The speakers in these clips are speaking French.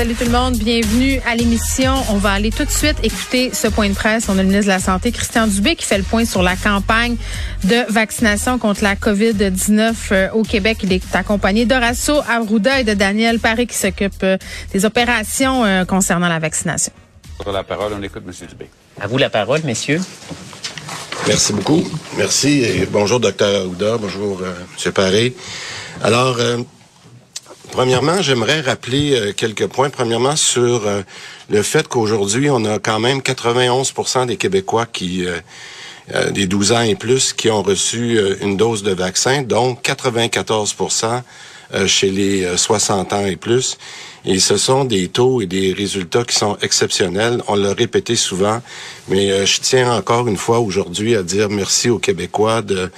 Salut tout le monde, bienvenue à l'émission. On va aller tout de suite écouter ce point de presse. On a le ministre de la Santé, Christian Dubé, qui fait le point sur la campagne de vaccination contre la COVID-19 euh, au Québec. Il est accompagné d'Horacio Arruda et de Daniel Paré qui s'occupent euh, des opérations euh, concernant la vaccination. Sur la parole, on écoute M. Dubé. À vous la parole, messieurs. Merci beaucoup. Merci et bonjour, docteur Arruda. Bonjour, euh, M. Paré. Alors, euh, premièrement, j'aimerais rappeler euh, quelques points. Premièrement, sur euh, le fait qu'aujourd'hui, on a quand même 91% des Québécois qui, euh, euh, des 12 ans et plus, qui ont reçu euh, une dose de vaccin, donc 94% euh, chez les euh, 60 ans et plus. Et ce sont des taux et des résultats qui sont exceptionnels. On l'a répété souvent, mais euh, je tiens encore une fois aujourd'hui à dire merci aux Québécois de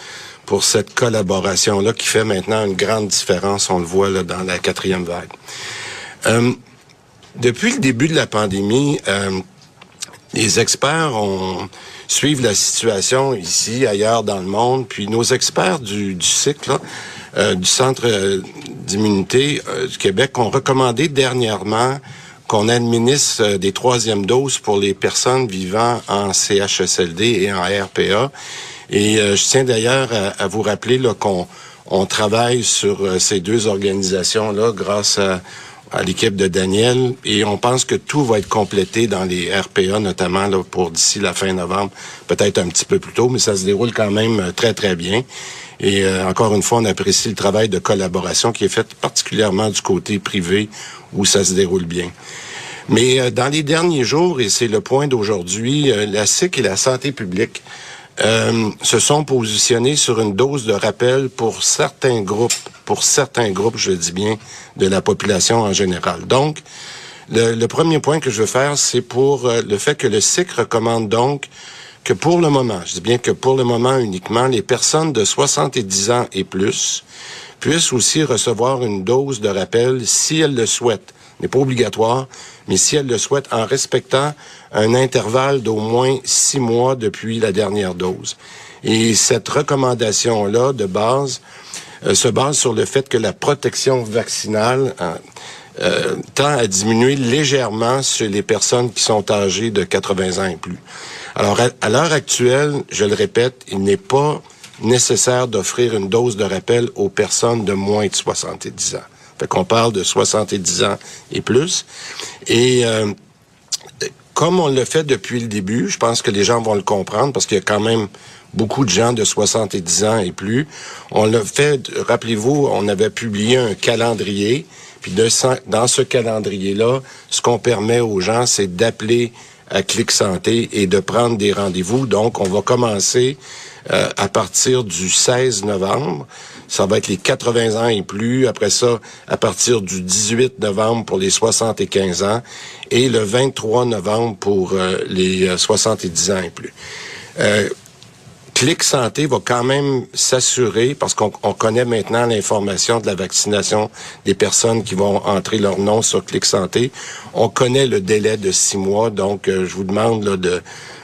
pour cette collaboration-là qui fait maintenant une grande différence. On le voit là, dans la quatrième vague. Euh, depuis le début de la pandémie, euh, les experts ont, suivent la situation ici, ailleurs dans le monde, puis nos experts du, cycle, euh, du Centre d'immunité du Québec ont recommandé dernièrement qu'on administre des troisièmes doses pour les personnes vivant en CHSLD et en RPA. Et euh, je tiens d'ailleurs à, vous rappeler qu'on on travaille sur euh, ces deux organisations-là grâce à, l'équipe de Daniel et on pense que tout va être complété dans les RPA, notamment pour d'ici la fin novembre, peut-être un petit peu plus tôt, mais ça se déroule quand même euh, très, très bien. Et encore une fois, on apprécie le travail de collaboration qui est fait particulièrement du côté privé où ça se déroule bien. Mais dans les derniers jours, et c'est le point d'aujourd'hui, la SIC et la santé publique euh, se sont positionnés sur une dose de rappel pour certains groupes, pour certains groupes, je dis bien, de la population en général. Donc, le, premier point que je veux faire, c'est pour euh, le fait que le SIC recommande donc que pour le moment, je dis bien que pour le moment uniquement, les personnes de 70 ans et plus puissent aussi recevoir une dose de rappel si elles le souhaitent. N'est pas obligatoire, mais si elles le souhaitent en respectant un intervalle d'au moins six mois depuis la dernière dose. Et cette recommandation-là de base euh, se base sur le fait que la protection vaccinale euh, euh, tend à diminuer légèrement chez les personnes qui sont âgées de 80 ans et plus. Alors, à l'heure actuelle, je le répète, il n'est pas nécessaire d'offrir une dose de rappel aux personnes de moins de 70 ans. Fait qu'on parle de 70 ans et plus. Et euh, comme on le fait depuis le début, je pense que les gens vont le comprendre parce qu'il y a quand même beaucoup de gens de 70 ans et plus. On l'a fait, rappelez-vous, on avait publié un calendrier. Puis de, dans ce calendrier-là, ce qu'on permet aux gens, c'est d'appeler à Clic Santé et de prendre des rendez-vous. Donc, on va commencer euh, à partir du 16 novembre. Ça va être les 80 ans et plus. Après ça, à partir du 18 novembre pour les 75 ans et le 23 novembre pour euh, les euh, 70 ans et plus. Euh, Clic Santé va quand même s'assurer, parce qu'on on connaît maintenant l'information de la vaccination des personnes qui vont entrer leur nom sur Clic Santé. On connaît le délai de six mois, donc euh, je vous demande là, de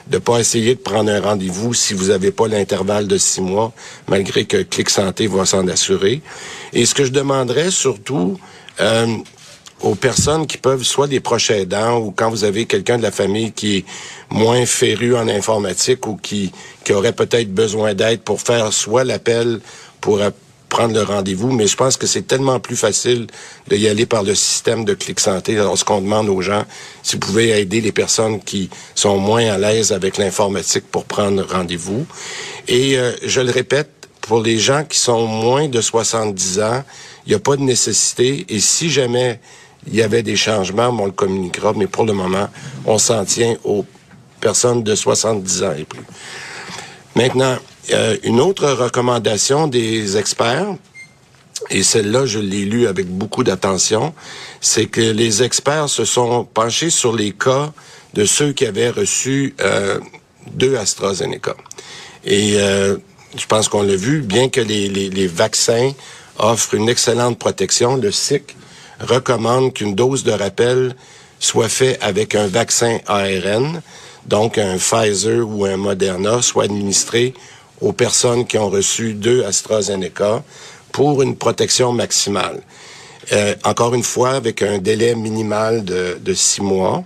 ne pas essayer de prendre un rendez-vous si vous n'avez pas l'intervalle de six mois, malgré que Clic Santé va s'en assurer. Et ce que je demanderais surtout, euh, aux personnes qui peuvent soit des proches aidants ou quand vous avez quelqu'un de la famille qui est moins féru en informatique ou qui, qui aurait peut-être besoin d'aide pour faire soit l'appel pour prendre le rendez-vous, mais je pense que c'est tellement plus facile de y aller par le système de Clic Santé lorsqu'on demande aux gens si vous pouvez aider les personnes qui sont moins à l'aise avec l'informatique pour prendre rendez-vous. Et euh, je le répète, pour les gens qui sont moins de 70 ans, il n'y a pas de nécessité. Et si jamais il y avait des changements, on le communiquera, mais pour le moment, on s'en tient aux personnes de 70 ans et plus. Maintenant, euh, une autre recommandation des experts, et celle-là, je l'ai lue avec beaucoup d'attention, c'est que les experts se sont penchés sur les cas de ceux qui avaient reçu euh, deux AstraZeneca. Et euh, je pense qu'on l'a vu, bien que les, les, vaccins offre une excellente protection. Le SIC recommande qu'une dose de rappel soit faite avec un vaccin ARN, donc un Pfizer ou un Moderna, soit administré aux personnes qui ont reçu deux AstraZeneca pour une protection maximale. Euh, encore une fois, avec un délai minimal de, de six mois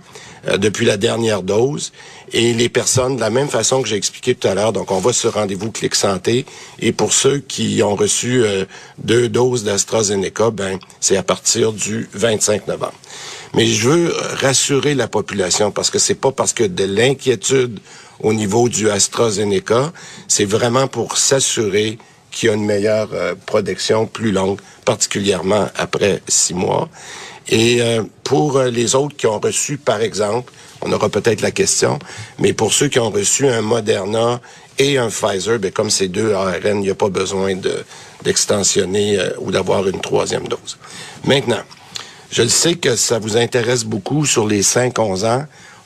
euh, depuis la dernière dose. Et les personnes, de la même façon que j'ai expliqué tout à l'heure, donc on va sur rendez-vous Clic Santé. Et pour ceux qui ont reçu euh, deux doses d'AstraZeneca, ben c'est à partir du 25 novembre. Mais je veux rassurer la population parce que c'est pas parce que de l'inquiétude au niveau du AstraZeneca, c'est vraiment pour s'assurer qui a une meilleure euh, protection plus longue, particulièrement après six mois. Et euh, pour euh, les autres qui ont reçu, par exemple, on aura peut-être la question, mais pour ceux qui ont reçu un Moderna et un Pfizer, ben, comme c'est deux ARN, il n'y a pas besoin de, d'extensionner ou d'avoir une troisième dose. Maintenant, je le sais que ça vous intéresse beaucoup sur les 5-11 ans.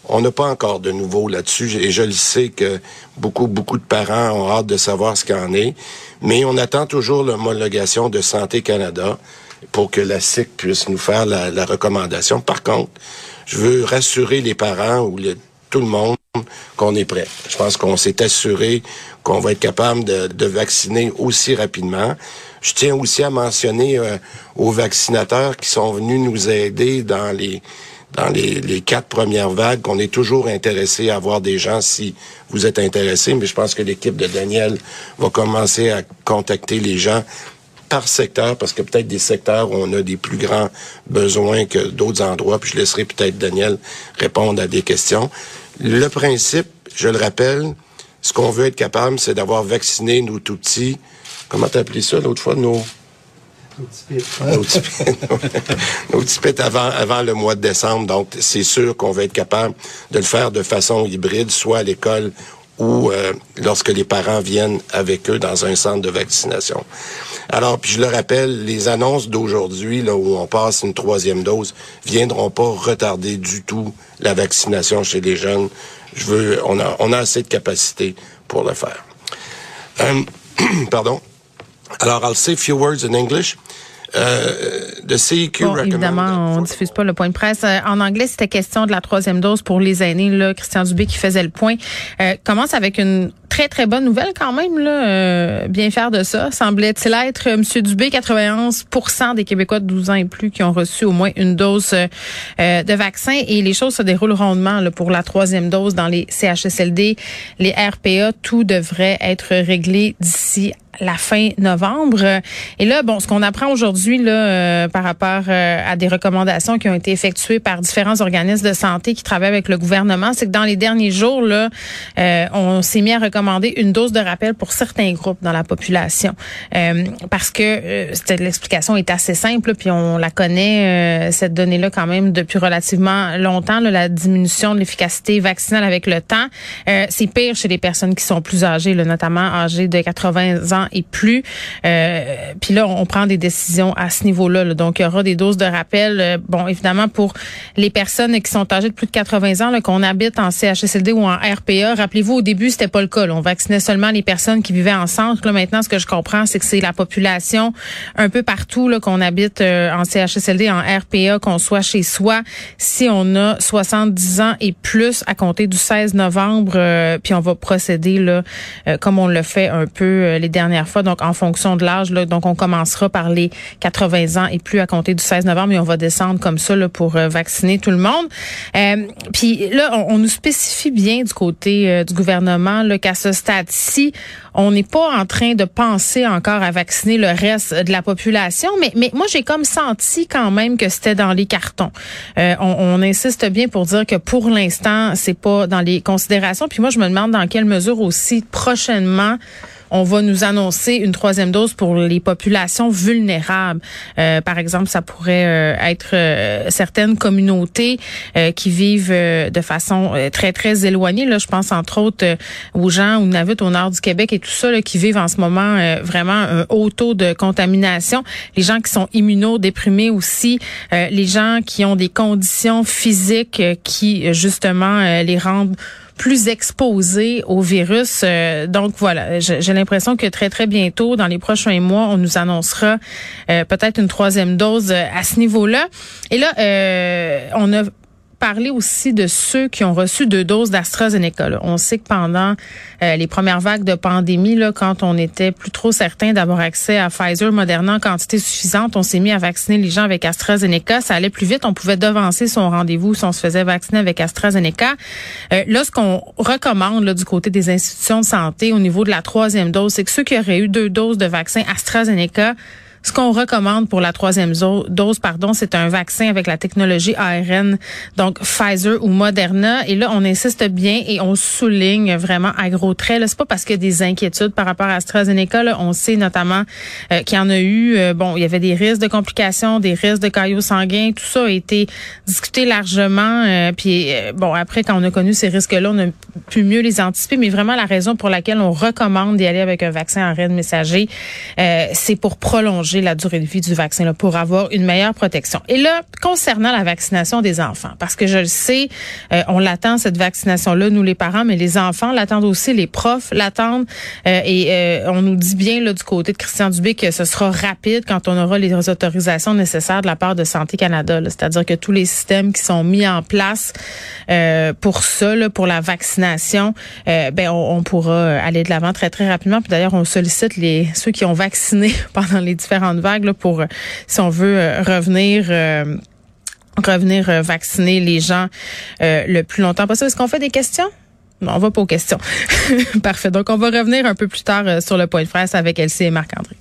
On n'a pas encore de nouveau là-dessus et je le sais que beaucoup, beaucoup de parents ont hâte de savoir ce qu'il en est. Mais on attend toujours l'homologation de Santé Canada pour que la SIC puisse nous faire la, recommandation. Par contre, je veux rassurer les parents ou tout le monde qu'on est prêt. Je pense qu'on s'est assuré qu'on va être capable de, vacciner aussi rapidement. Je tiens aussi à mentionner euh, aux vaccinateurs qui sont venus nous aider dans les dans les, quatre premières vagues, qu'on est toujours intéressé à voir des gens si vous êtes intéressé, mais je pense que l'équipe de Daniel va commencer à contacter les gens par secteur, parce que peut-être des secteurs où on a des plus grands besoins que d'autres endroits, puis je laisserai peut-être Daniel répondre à des questions. Le principe, je le rappelle, ce qu'on veut être capable, c'est d'avoir vacciné nos tout petits, comment t'appelais ça l'autre fois, nos nos petits avant, avant le mois de décembre. Donc, c'est sûr qu'on va être capable de le faire de façon hybride, soit à l'école ou euh, lorsque les parents viennent avec eux dans un centre de vaccination. Alors, puis je le rappelle, les annonces d'aujourd'hui, là où on passe une troisième dose, viendront pas retarder du tout la vaccination chez les jeunes. Je veux, on a, on a assez de capacité pour le faire. Euh, pardon. Alors, I'll say a few words in English. Euh, CQ bon, évidemment, on diffuse pas le point de presse. Euh, en anglais, c'était question de la troisième dose pour les aînés. Là, Christian Dubé qui faisait le point. Euh, commence avec une très, très bonne nouvelle quand même. Là, euh, bien faire de ça. Semblait-il être, Monsieur Dubé, 91% des Québécois de 12 ans et plus qui ont reçu au moins une dose de vaccin. Et les choses se déroulent rondement là, pour la troisième dose dans les CHSLD, les RPA. Tout devrait être réglé d'ici la fin novembre. Et là, bon, ce qu'on apprend aujourd'hui là euh, par rapport euh, à des recommandations qui ont été effectuées par différents organismes de santé qui travaillent avec le gouvernement, c'est que dans les derniers jours là, euh, on s'est mis à recommander une dose de rappel pour certains groupes dans la population parce que l'explication est assez simple puis on la connaît cette donnée là quand même depuis relativement longtemps là, la diminution de l'efficacité vaccinale avec le temps. c'est pire chez les personnes qui sont plus âgées, là, notamment âgées de 80 ans et plus. Euh, puis là, on prend des décisions à ce niveau-là. Donc, il y aura des doses de rappel. Euh, bon, évidemment, pour les personnes qui sont âgées de plus de 80 ans, qu'on habite en CHSLD ou en RPA, rappelez-vous, au début, c'était pas le cas. On vaccinait seulement les personnes qui vivaient en centre. Là, maintenant, ce que je comprends, c'est que c'est la population un peu partout qu'on habite euh, en CHSLD, en RPA, qu'on soit chez soi. Si on a 70 ans et plus à compter du 16 novembre, puis on va procéder là, comme on le fait un peu les dernières fois, donc en fonction de l'âge. Donc, on commencera par les 80 ans et plus à compter du 16 novembre et on va descendre comme ça là, pour euh, vacciner tout le monde. Euh, puis là, on, nous spécifie bien du côté euh, du gouvernement qu'à ce stade-ci, on n'est pas en train de penser encore à vacciner le reste de la population, mais, mais moi, j'ai comme senti quand même que c'était dans les cartons. on, on insiste bien pour dire que pour l'instant, c'est pas dans les considérations. Puis moi, je me demande dans quelle mesure aussi prochainement on va nous annoncer une troisième dose pour les populations vulnérables. Euh, par exemple, ça pourrait euh, être euh, certaines communautés qui vivent de façon très, très éloignée. Là, je pense entre autres aux gens ou habitent au nord du Québec et tout ça, là, qui vivent en ce moment vraiment un haut taux de contamination. Les gens qui sont immunodéprimés aussi, les gens qui ont des conditions physiques qui, justement, les rendent plus exposés au virus. donc voilà, j'ai l'impression que très très bientôt, dans les prochains mois, on nous annoncera peut-être une troisième dose à ce niveau-là. Et là, on a parler aussi de ceux qui ont reçu deux doses d'AstraZeneca. On sait que pendant euh, les premières vagues de pandémie, là, quand on était plus trop certain d'avoir accès à Pfizer, Moderna en quantité suffisante, on s'est mis à vacciner les gens avec AstraZeneca. Ça allait plus vite. On pouvait devancer son rendez-vous si on se faisait vacciner avec AstraZeneca. Euh, là, ce qu'on recommande du côté des institutions de santé au niveau de la troisième dose, c'est que ceux qui auraient eu deux doses de vaccin AstraZeneca ce qu'on recommande pour la troisième dose, pardon, c'est un vaccin avec la technologie ARN, donc Pfizer ou Moderna. Et là, on insiste bien et on souligne vraiment à gros traits. C'est pas parce qu'il y a des inquiétudes par rapport à AstraZeneca. Là, on sait notamment euh, qu'il y en a eu. Euh, bon, il y avait des risques de complications, des risques de caillots sanguins. Tout ça a été discuté largement. Euh, puis bon, après, quand on a connu ces risques-là, on a pu mieux les anticiper. Mais vraiment, la raison pour laquelle on recommande d'y aller avec un vaccin ARN messager, c'est pour prolonger la durée de vie du vaccin là, pour avoir une meilleure protection. Et là, concernant la vaccination des enfants, parce que je le sais, euh, on l'attend cette vaccination-là, nous les parents, mais les enfants l'attendent aussi, les profs l'attendent. Euh, et euh, on nous dit bien là du côté de Christian Dubé que ce sera rapide quand on aura les autorisations nécessaires de la part de Santé Canada. C'est-à-dire que tous les systèmes qui sont mis en place pour ça, là, pour la vaccination, ben on, on, pourra aller de l'avant très très rapidement. Puis d'ailleurs, on sollicite les ceux qui ont vacciné pendant les différents pour, euh, si on veut, euh, revenir euh, revenir vacciner les gens le plus longtemps possible. Est-ce qu'on fait des questions? Non, on va pas aux questions. Parfait. Donc, on va revenir un peu plus tard sur le point de presse avec Elsie et Marc-André.